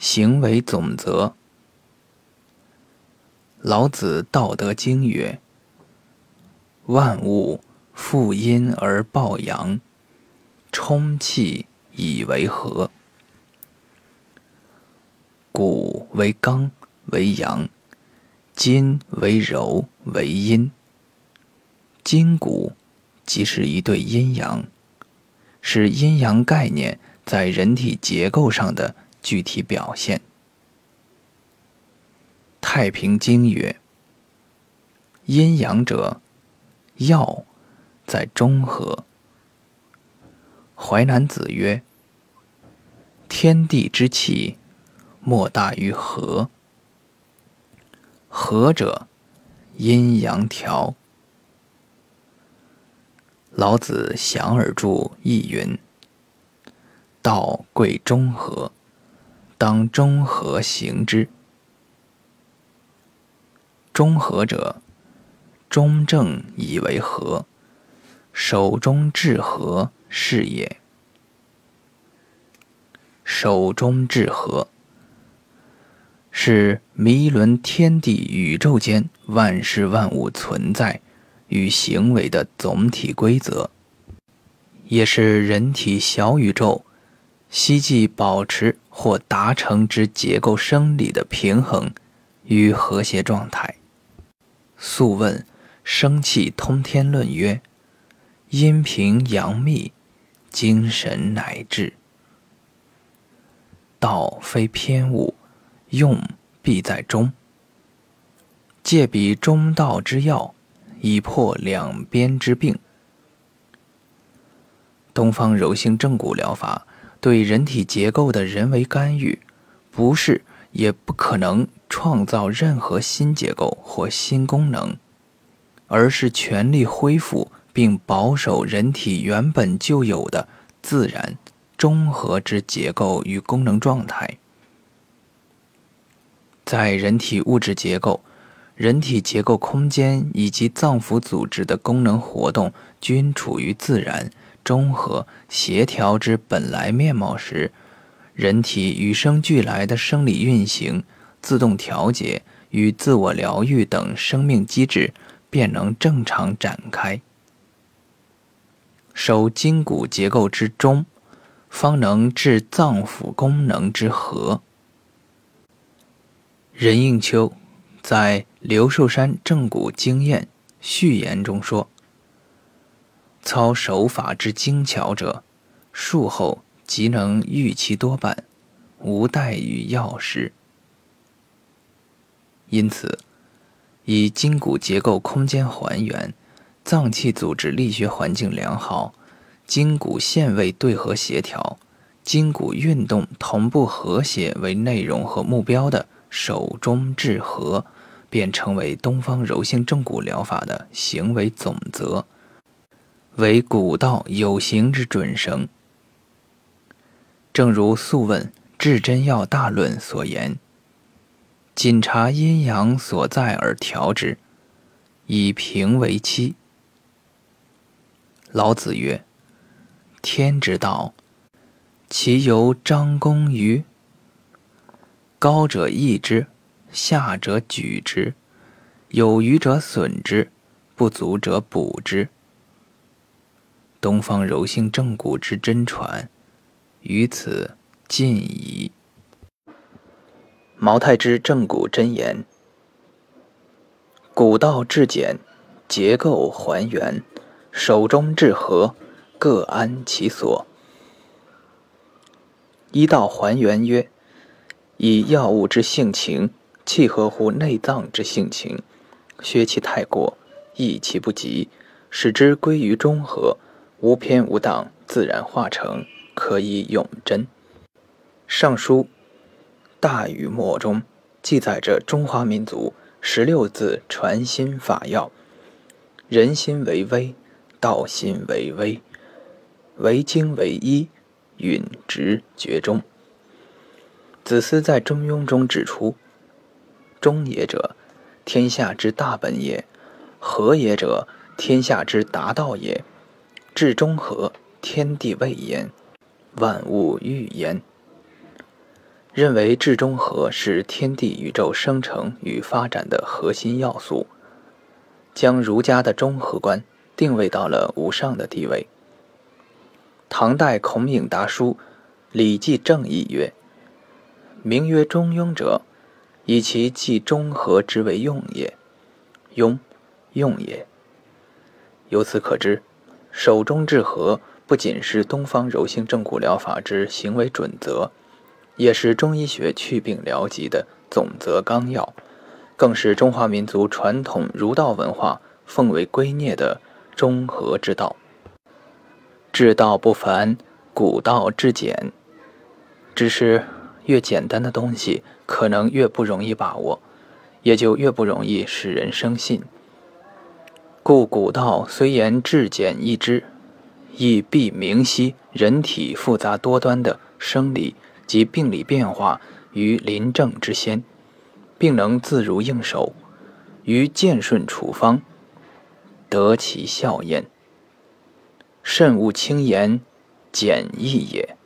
行为总则。老子《道德经》曰：“万物负阴而抱阳，充气以为和。骨为刚为阳，筋为柔为阴。筋骨即是一对阴阳，是阴阳概念在人体结构上的具体表现。”《太平经》曰：“阴阳者，要在中和。”《淮南子》曰：“天地之气，莫大于和。和者，阴阳调。”老子详而著亦云：“道贵中和，当中和行之。”中和者，中正以为和，守中治和是也。守中治和，是弥伦天地宇宙间万事万物存在与行为的总体规则，也是人体小宇宙希冀保持或达成之结构生理的平衡与和谐状态。《素问·生气通天论》曰：“阴平阳密，精神乃至。道非偏误，用必在中。借彼中道之要，以破两边之病。”东方柔性正骨疗法对人体结构的人为干预，不是也不可能。创造任何新结构或新功能，而是全力恢复并保守人体原本就有的自然中和之结构与功能状态。在人体物质结构、人体结构空间以及脏腑组织的功能活动均处于自然中和协调之本来面貌时，人体与生俱来的生理运行。自动调节与自我疗愈等生命机制便能正常展开。守筋骨结构之中，方能治脏腑功能之和。任应秋在《刘寿山正骨经验》序言中说：“操手法之精巧者，术后即能愈其多半，无待于药师。”因此，以筋骨结构空间还原、脏器组织力学环境良好、筋骨线位对合协调、筋骨运动同步和谐为内容和目标的手中治和，便成为东方柔性正骨疗法的行为总则，为古道有形之准绳。正如《素问·至真要大论》所言。谨察阴阳所在而调之，以平为期。老子曰：“天之道，其由张弓于高者抑之，下者举之，有余者损之，不足者补之。”东方柔性正骨之真传，于此尽矣。毛太之正骨真言：骨道至简，结构还原，手中至和，各安其所。一道还原曰：以药物之性情，契合乎内脏之性情，削其太过，益其不及，使之归于中和，无偏无党，自然化成，可以永贞。尚书。大禹墨中记载着中华民族十六字传心法要：人心为微，道心为微，为精为一，允直绝中。子思在《中庸》中指出：“中也者，天下之大本也；和也者，天下之达道也。至中和，天地未焉，万物欲焉。”认为至中和是天地宇宙生成与发展的核心要素，将儒家的中和观定位到了无上的地位。唐代孔颖达书《礼记正义》曰：“名曰中庸者，以其既中和之为用也。庸，用也。”由此可知，守中治和不仅是东方柔性正骨疗法之行为准则，也是中医学祛病疗疾的总则纲要，更是中华民族传统儒道文化奉为圭臬的中和之道。治道不凡，古道至简。只是越简单的东西，可能越不容易把握，也就越不容易使人生信。故古道虽言至简易知，亦必明晰人体复杂多端的生理及病理变化于临症之先，并能自如应手，于见顺处方，得其效验。慎勿轻言简易也。